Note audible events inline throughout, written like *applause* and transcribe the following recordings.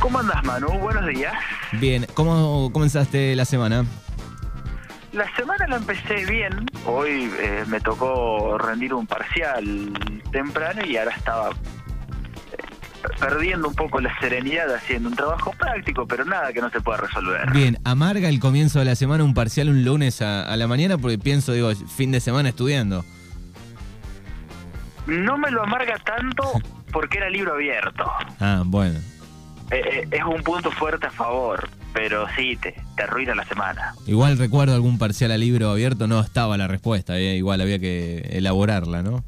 ¿Cómo andas, Manu? Buenos días. Bien, ¿cómo comenzaste la semana? La semana la empecé bien. Hoy eh, me tocó rendir un parcial temprano y ahora estaba eh, perdiendo un poco la serenidad haciendo un trabajo práctico, pero nada que no se pueda resolver. Bien, amarga el comienzo de la semana un parcial un lunes a, a la mañana porque pienso, digo, fin de semana estudiando. No me lo amarga tanto *laughs* porque era libro abierto. Ah, bueno. Eh, eh, es un punto fuerte a favor, pero sí, te, te arruina la semana. Igual recuerdo algún parcial a libro abierto, no estaba la respuesta, eh, igual había que elaborarla, ¿no?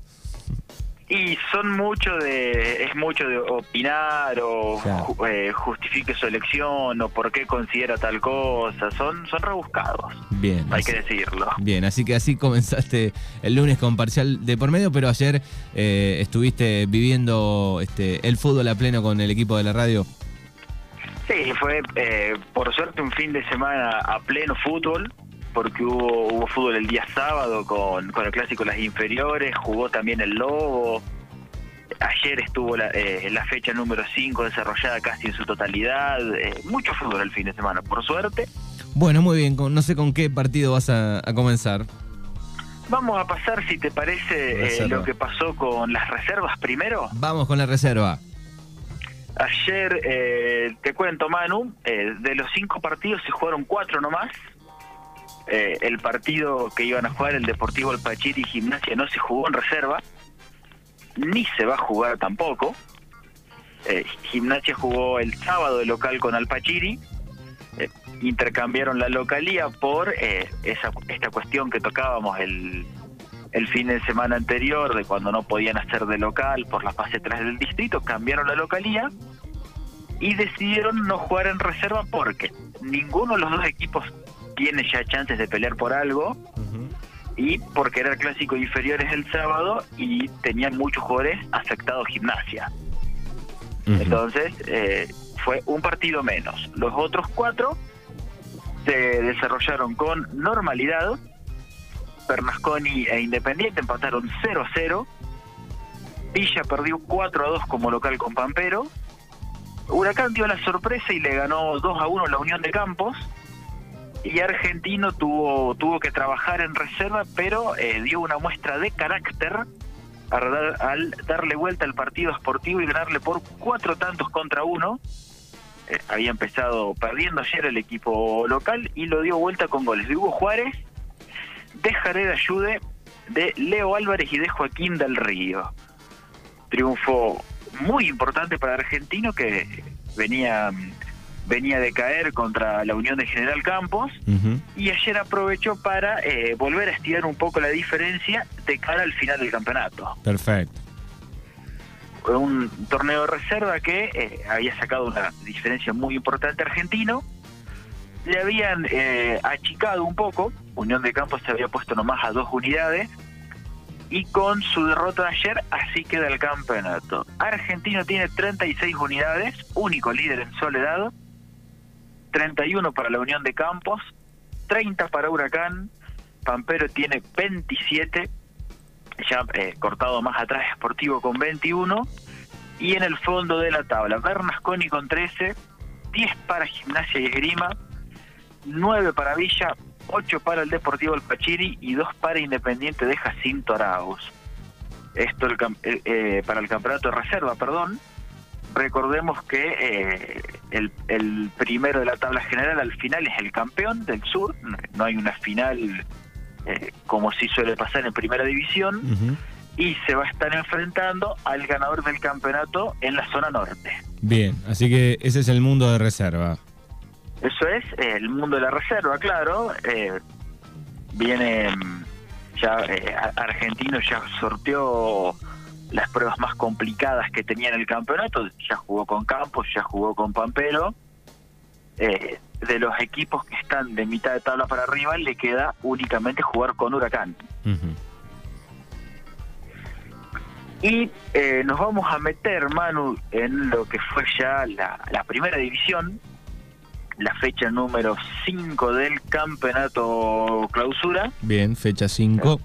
Y son mucho de, es mucho de opinar o Claro. ju- eh, justifique su elección o por qué considera tal cosa, son, son rebuscados, Bien. hay así- que decirlo. Bien, así que así comenzaste el lunes con parcial de por medio, pero ayer eh, estuviste viviendo este, el fútbol a pleno con el equipo de la radio. Sí, fue eh, por suerte un fin de semana a pleno fútbol, porque hubo, hubo fútbol el día sábado con, con el clásico las inferiores, jugó también el Lobo. Ayer estuvo la, eh, la fecha número 5 desarrollada casi en su totalidad. eh, mucho fútbol el fin de semana, por suerte. Bueno, muy bien, no sé con qué partido vas a, a comenzar. Vamos a pasar, si te parece, eh, lo que pasó con las reservas primero. Vamos con la reserva. Ayer, eh, te cuento, Manu, eh, de los cinco partidos se jugaron cuatro nomás. Eh, el partido que iban a jugar, el Deportivo Alpachiri y Gimnasia, no se jugó en reserva, ni se va a jugar tampoco. Eh, Gimnasia jugó el sábado de local con Alpachiri. Eh, intercambiaron la localía por eh, esa, esta cuestión que tocábamos el, el fin de semana anterior, de cuando no podían hacer de local por la fase 3 del distrito, cambiaron la localía y decidieron no jugar en reserva porque ninguno de los dos equipos tiene ya chances de pelear por algo y porque era el clásico inferiores el sábado y tenían muchos jugadores afectados gimnasia. Entonces, eh, fue un partido menos. Los otros cuatro se desarrollaron con normalidad. Bernasconi e Independiente empataron 0 a 0. Villa perdió 4 a 2 como local con Pampero. Huracán dio la sorpresa y le ganó 2 a 1 la Unión de Campos. Y Argentino tuvo, tuvo que trabajar en reserva, pero eh, dio una muestra de carácter al, dar- al darle vuelta al partido esportivo y ganarle por cuatro tantos contra uno. Eh, había empezado perdiendo ayer el equipo local y lo dio vuelta con goles de Hugo Juárez, de Jared Ayude, de Leo Álvarez y de Joaquín del Río. Triunfo muy importante para Argentino que venía, venía de caer contra la Unión de General Campos y ayer aprovechó para eh, volver a estirar un poco la diferencia de cara al final del campeonato. Perfecto. Fue un torneo de reserva que eh, había sacado una diferencia muy importante argentino. Le habían eh, achicado un poco, Unión de Campos se había puesto nomás a dos unidades y con su derrota de ayer así queda el campeonato. Argentino tiene 36 unidades, único líder en soledad, 31 para la Unión de Campos, 30 para Huracán, Pampero tiene 27, ya eh, cortado más atrás Sportivo con 21, y en el fondo de la tabla Bernasconi con 13, 10 para Gimnasia y Esgrima, 9 para Villa, 8 para el Deportivo El Pachiri y 2 para Independiente de Jacinto Arauz. Esto el eh, eh, para el campeonato de reserva, perdón. Recordemos que eh, el, el primero de la tabla general al final es el campeón del sur, no hay una final eh, como si suele pasar en primera división, y se va a estar enfrentando al ganador del campeonato en la zona norte. Bien, así que ese es el mundo de reserva. Eso es eh, el mundo de la reserva, claro. eh, viene mm, ya eh, Argentino ya sorteó las pruebas más complicadas que tenía en el campeonato. Ya jugó con Campos, ya jugó con Pampero. Eh, de los equipos que están de mitad de tabla para arriba, le queda únicamente jugar con Huracán. Ujú. Y eh, nos vamos a meter, Manu, en lo que fue ya la, la primera división, la fecha número 5 del campeonato clausura. Bien, fecha 5.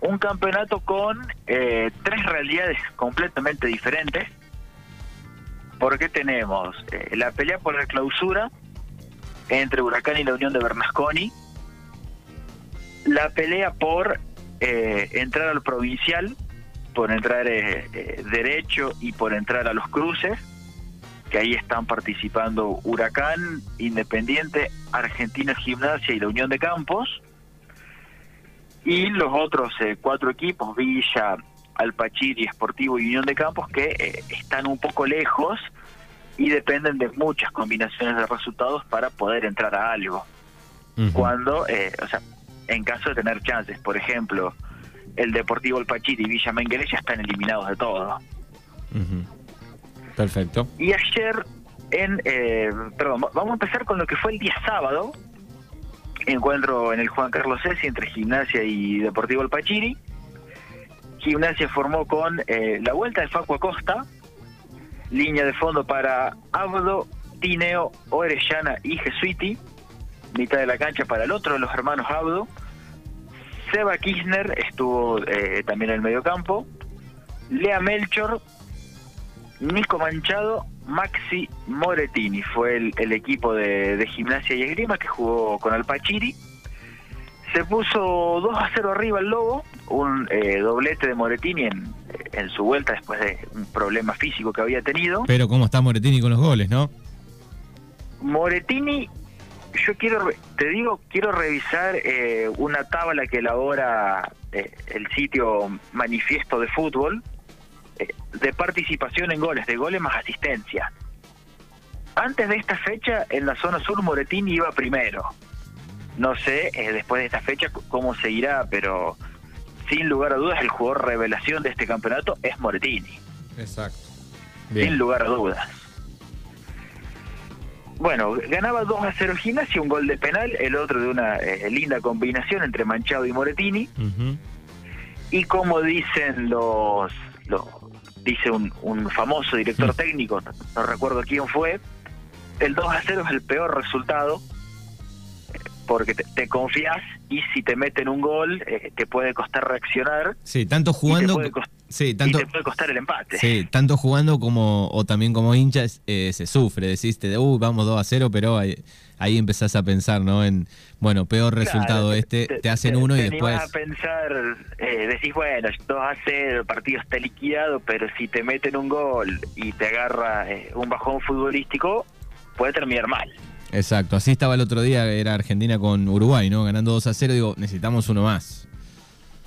Un campeonato con eh, tres realidades completamente diferentes. porque tenemos eh, la pelea por la clausura entre Huracán y la Unión de Bernasconi, la pelea por eh, entrar al provincial, por entrar eh, eh, derecho y por entrar a los cruces, que ahí están participando Huracán, Independiente, Argentina Gimnasia y la Unión de Campos. Y los otros cuatro equipos, Villa, Alpachiri, Esportivo y Unión de Campos, que están un poco lejos y dependen de muchas combinaciones de resultados para poder entrar a algo. Cuando, o sea, en caso de tener chances. Por ejemplo, el Deportivo El Pachiri y Villa Menguele ya están eliminados de todo. Perfecto. Y ayer, en eh, perdón, vamos a empezar con lo que fue el día sábado. Encuentro en el Juan Carlos Sessi entre Gimnasia y Deportivo El Pachiri. Gimnasia formó con eh, la vuelta de Facu Acosta, línea de fondo para Abdo, Tineo, Orellana y Jesuiti mitad de la cancha para el otro de los hermanos Abdo. Seba Kirchner estuvo eh, también en el medio campo. Lea Melchor, Nico Manchado, Maxi Moretini fue el, equipo de, gimnasia y esgrima que jugó con Alpachiri. Se puso 2 a 0 arriba el Lobo, un eh, doblete de Moretini en, en su vuelta después de un problema físico que había tenido. Pero cómo está Moretini con los goles, ¿no? Moretini yo quiero, te digo, quiero revisar eh, una tabla que elabora eh, el sitio Manifiesto de Fútbol de participación en goles, de goles más asistencia. Antes de esta fecha, en la zona sur, Moretini iba primero. No sé después de esta fecha cómo seguirá, pero sin lugar a dudas el jugador revelación de este campeonato es Moretini. Exacto. Sin lugar a dudas. Bueno, ganaba 2 a 0 Gimnasia, un gol de penal, el otro de una eh, linda combinación entre Manchado y Moretini. Y como dicen los, dice un, famoso director técnico, no, recuerdo quién fue, el 2 a 0 es el peor resultado porque te, confías y si te meten un gol eh, te puede costar reaccionar. Sí, tanto jugando... Sí, tanto, te puede costar el empate. Sí, tanto jugando como, o también como hinchas, eh, se sufre. Deciste, de, uh, vamos 2 a 0, pero ahí, ahí empezás a pensar, ¿no? En, bueno, peor resultado este, te, hacen uno y después. a pensar, eh, decís, bueno, 2 a 0, el partido está liquidado, pero si te meten un gol y te agarra eh, un bajón futbolístico, puede terminar mal. Exacto, así estaba el otro día, era Argentina con Uruguay, ¿no? Ganando 2 a 0, digo, necesitamos uno más.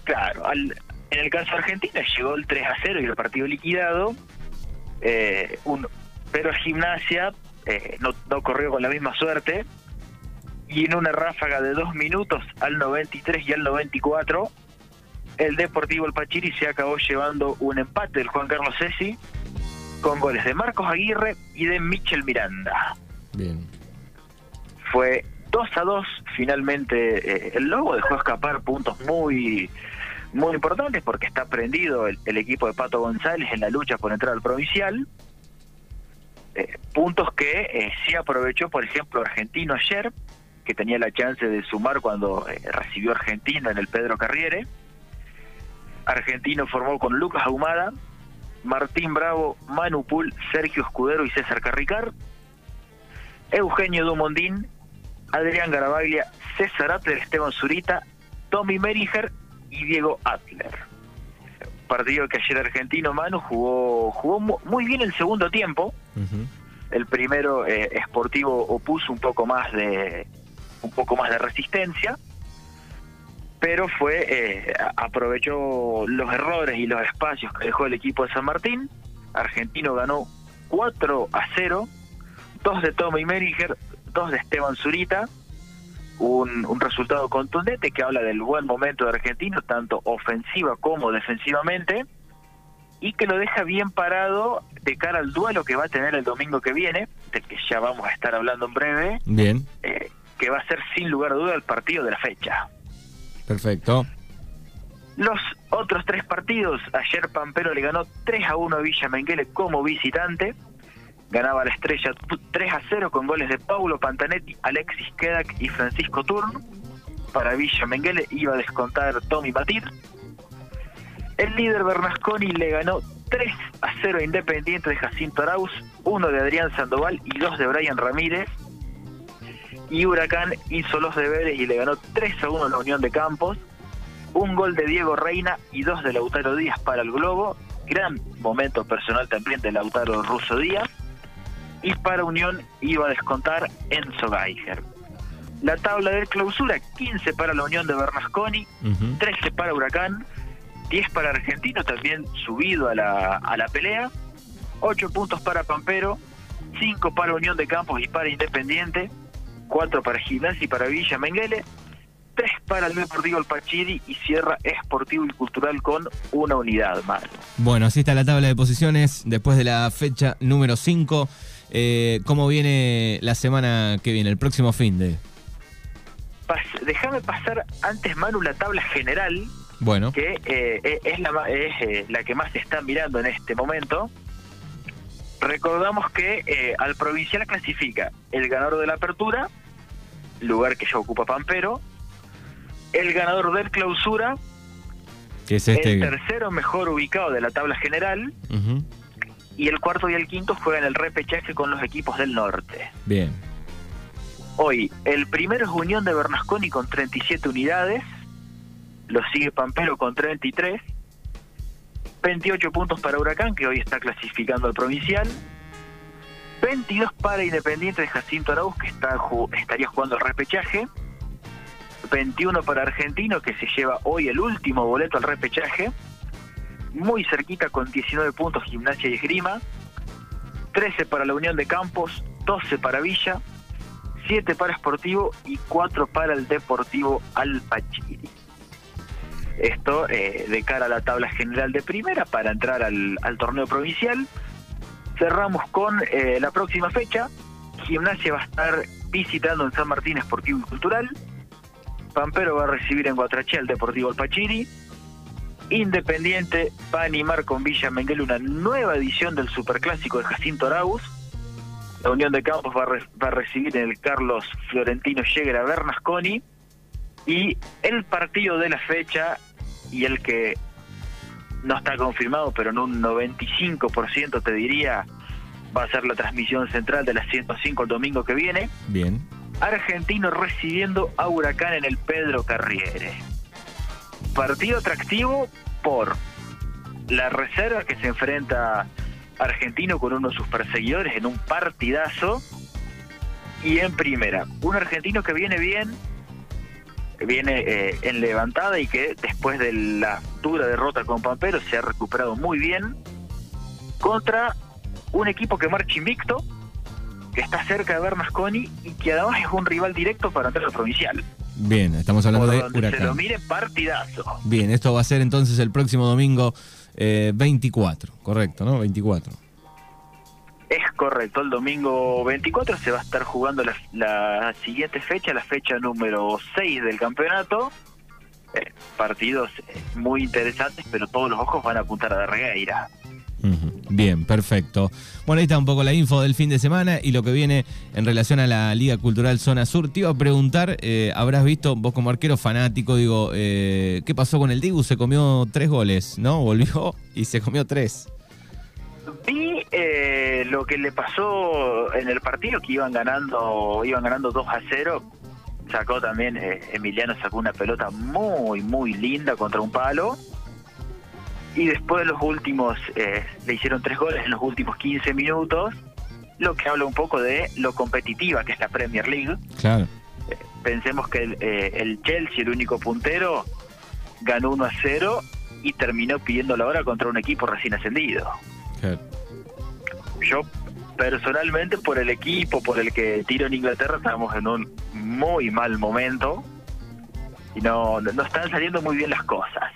Claro, al, en el caso de Argentina llegó el 3 a 0 y el partido liquidado, eh, un, pero Gimnasia eh, no, no corrió con la misma suerte y en una ráfaga de dos minutos al 93 y al 94 el Deportivo El Pachiri se acabó llevando un empate del Juan Carlos Sesi con goles de Marcos Aguirre y de Michel Miranda. Bien. Fue 2 a 2 finalmente eh, el Lobo dejó escapar puntos muy muy importantes porque está prendido el, equipo de Pato González en la lucha por entrar al provincial. Eh, puntos que eh, sí aprovechó, por ejemplo, Argentino ayer, que tenía la chance de sumar cuando eh, recibió Argentino en el Pedro Carriere. Argentino formó con Lucas Ahumada, Martín Bravo, Manu Pul, Sergio Escudero y César Carricar. Eugenio Dumondín, Adrián Garabaglia, César Atler, Esteban Zurita, Tommy Meriger y Diego Atler. Partido que ayer argentino Manu jugó jugó muy bien el segundo tiempo. El primero eh, Sportivo opuso un poco más de un poco más de resistencia, pero fue eh, aprovechó los errores y los espacios que dejó el equipo de San Martín. Argentino ganó 4 a 0, dos de Tommy Meriger, dos de Esteban Zurita un, resultado contundente que habla del buen momento de Argentino, tanto ofensiva como defensivamente, y que lo deja bien parado de cara al duelo que va a tener el domingo que viene, del que ya vamos a estar hablando en breve. Bien. Eh, que va a ser sin lugar a duda el partido de la fecha. Perfecto. Los otros tres partidos, ayer Pampero le ganó 3 a 1 a Villa Menguele como visitante ganaba la estrella 3 a 0 con goles de Paulo Pantanetti, Alexis Kedak y Francisco Turno. Para Villa Menguele iba a descontar Tommy Batir. El líder Bernasconi le ganó 3 a 0 Independiente de Jacinto Arauz, 1 de Adrián Sandoval y 2 de Brian Ramírez. Y Huracán hizo los deberes y le ganó 3 a 1 a la Unión de Campos. Un gol de Diego Reina y dos de Lautaro Díaz para el Globo. Gran momento personal también de Lautaro Russo Díaz. Y para Unión iba a descontar Enzo Geiger. La tabla de clausura, 15 para la Unión de Bernasconi, 13 para Huracán, 10 para Argentino, también subido a la, a la pelea, 8 puntos para Pampero, 5 para Unión de Campos y para Independiente, 4 para Gimnasia y para Villa Menguele, 3 para el Deportivo El Pachiri y cierra Esportivo y Cultural con una unidad más. Bueno, así está la tabla de posiciones después de la fecha número 5. Eh, ¿Cómo viene la semana que viene, el próximo fin de? déjame pasar antes, Manu, la tabla general, bueno. que eh, eh, es, la, es eh, la que más se está mirando en este momento. Recordamos que al provincial clasifica el ganador de la apertura, lugar que ya ocupa Pampero, el ganador del clausura, que es este... el tercero mejor ubicado de la tabla general, y el cuarto y el quinto juegan el repechaje con los equipos del norte. Bien. Hoy, el primero es Unión de Bernasconi con 37 unidades, lo sigue Pampero con 33, 28 puntos para Huracán, que hoy está clasificando al provincial, 22 para Independiente de Jacinto Arauz, que está, estaría jugando el repechaje, 21 para Argentino, que se lleva hoy el último boleto al repechaje, muy cerquita con 19 puntos Gimnasia y Esgrima, 13 para la Unión de Campos, 12 para Villa, 7 para Sportivo y 4 para el Deportivo Alpachiri. Esto eh, de cara a la tabla general de primera para entrar al, torneo provincial. Cerramos con eh, la próxima fecha. Gimnasia va a estar visitando en San Martín Esportivo y Cultural. Pampero va a recibir en Guatraché al Deportivo Alpachiri. Independiente va a animar con Villa Menguel una nueva edición del Superclásico de Jacinto Arauz la Unión de Campos va a, recibir en el Carlos Florentino a Bernasconi y el partido de la fecha y el que no está confirmado, pero en un 95% te diría, va a ser la transmisión central de las 105 el domingo que viene. Bien. Argentino recibiendo a Huracán en el Pedro Carriere. Partido atractivo por la reserva que se enfrenta argentino con uno de sus perseguidores en un partidazo. Y en primera, un argentino que viene bien, viene eh, en levantada y que después de la dura derrota con Pampero se ha recuperado muy bien contra un equipo que marcha invicto, que está cerca de Bernasconi y que además es un rival directo para entrar al provincial. Bien, estamos hablando de Huracán. Se lo mire partidazo. Bien, esto va a ser entonces el próximo domingo 24, eh, correcto, ¿no? 24. Es correcto, el domingo 24 se va a estar jugando la, siguiente fecha, la fecha número 6 del campeonato. Eh, partidos muy interesantes, pero todos los ojos van a apuntar a Bien, perfecto. Bueno, ahí está un poco la info del fin de semana y lo que viene en relación a la Liga Cultural Zona Sur. Te iba a preguntar, eh, habrás visto, vos como arquero fanático, digo, eh, ¿qué pasó con el Dibu? Se comió tres goles, ¿no? Volvió y se comió tres. Vi eh, lo que le pasó en el partido, que iban ganando, iban ganando 2 a 0. Sacó también, Emiliano sacó una pelota muy, muy linda contra un palo y después de los últimos, eh, le hicieron tres goles en los últimos 15 minutos, lo que habla un poco de lo competitiva que es la Premier League. Claro. Eh, pensemos que el, eh, el, Chelsea, el único puntero, ganó 1 a 0 y terminó pidiendo la hora contra un equipo recién ascendido. Yo personalmente por el equipo por el que tiro en Inglaterra estamos en un muy mal momento y no, no están saliendo muy bien las cosas.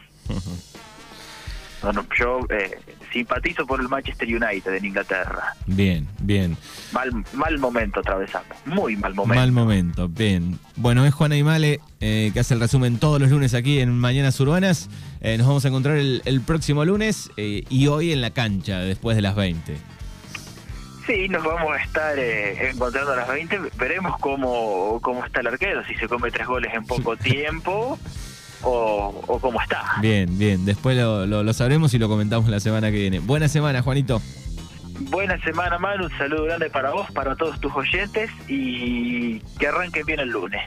Bueno, yo eh, simpatizo por el Manchester United en Inglaterra. Bien, bien. Mal, mal momento atravesando, muy mal momento. Mal momento, bien. Bueno, es Juan Aymale eh, que hace el resumen todos los lunes aquí en Mañanas Urbanas. Eh, nos vamos a encontrar el, próximo lunes y hoy en la cancha, después de las 20. Sí, nos vamos a estar encontrando a las 20. Veremos cómo, cómo está el arquero, si se come tres goles en poco *laughs* tiempo o, cómo está. Bien, bien. Después lo, lo, sabremos y lo comentamos la semana que viene. Buena semana, Juanito. Buena semana, Manu. Un saludo grande para vos, para todos tus oyentes y que arranquen bien el lunes.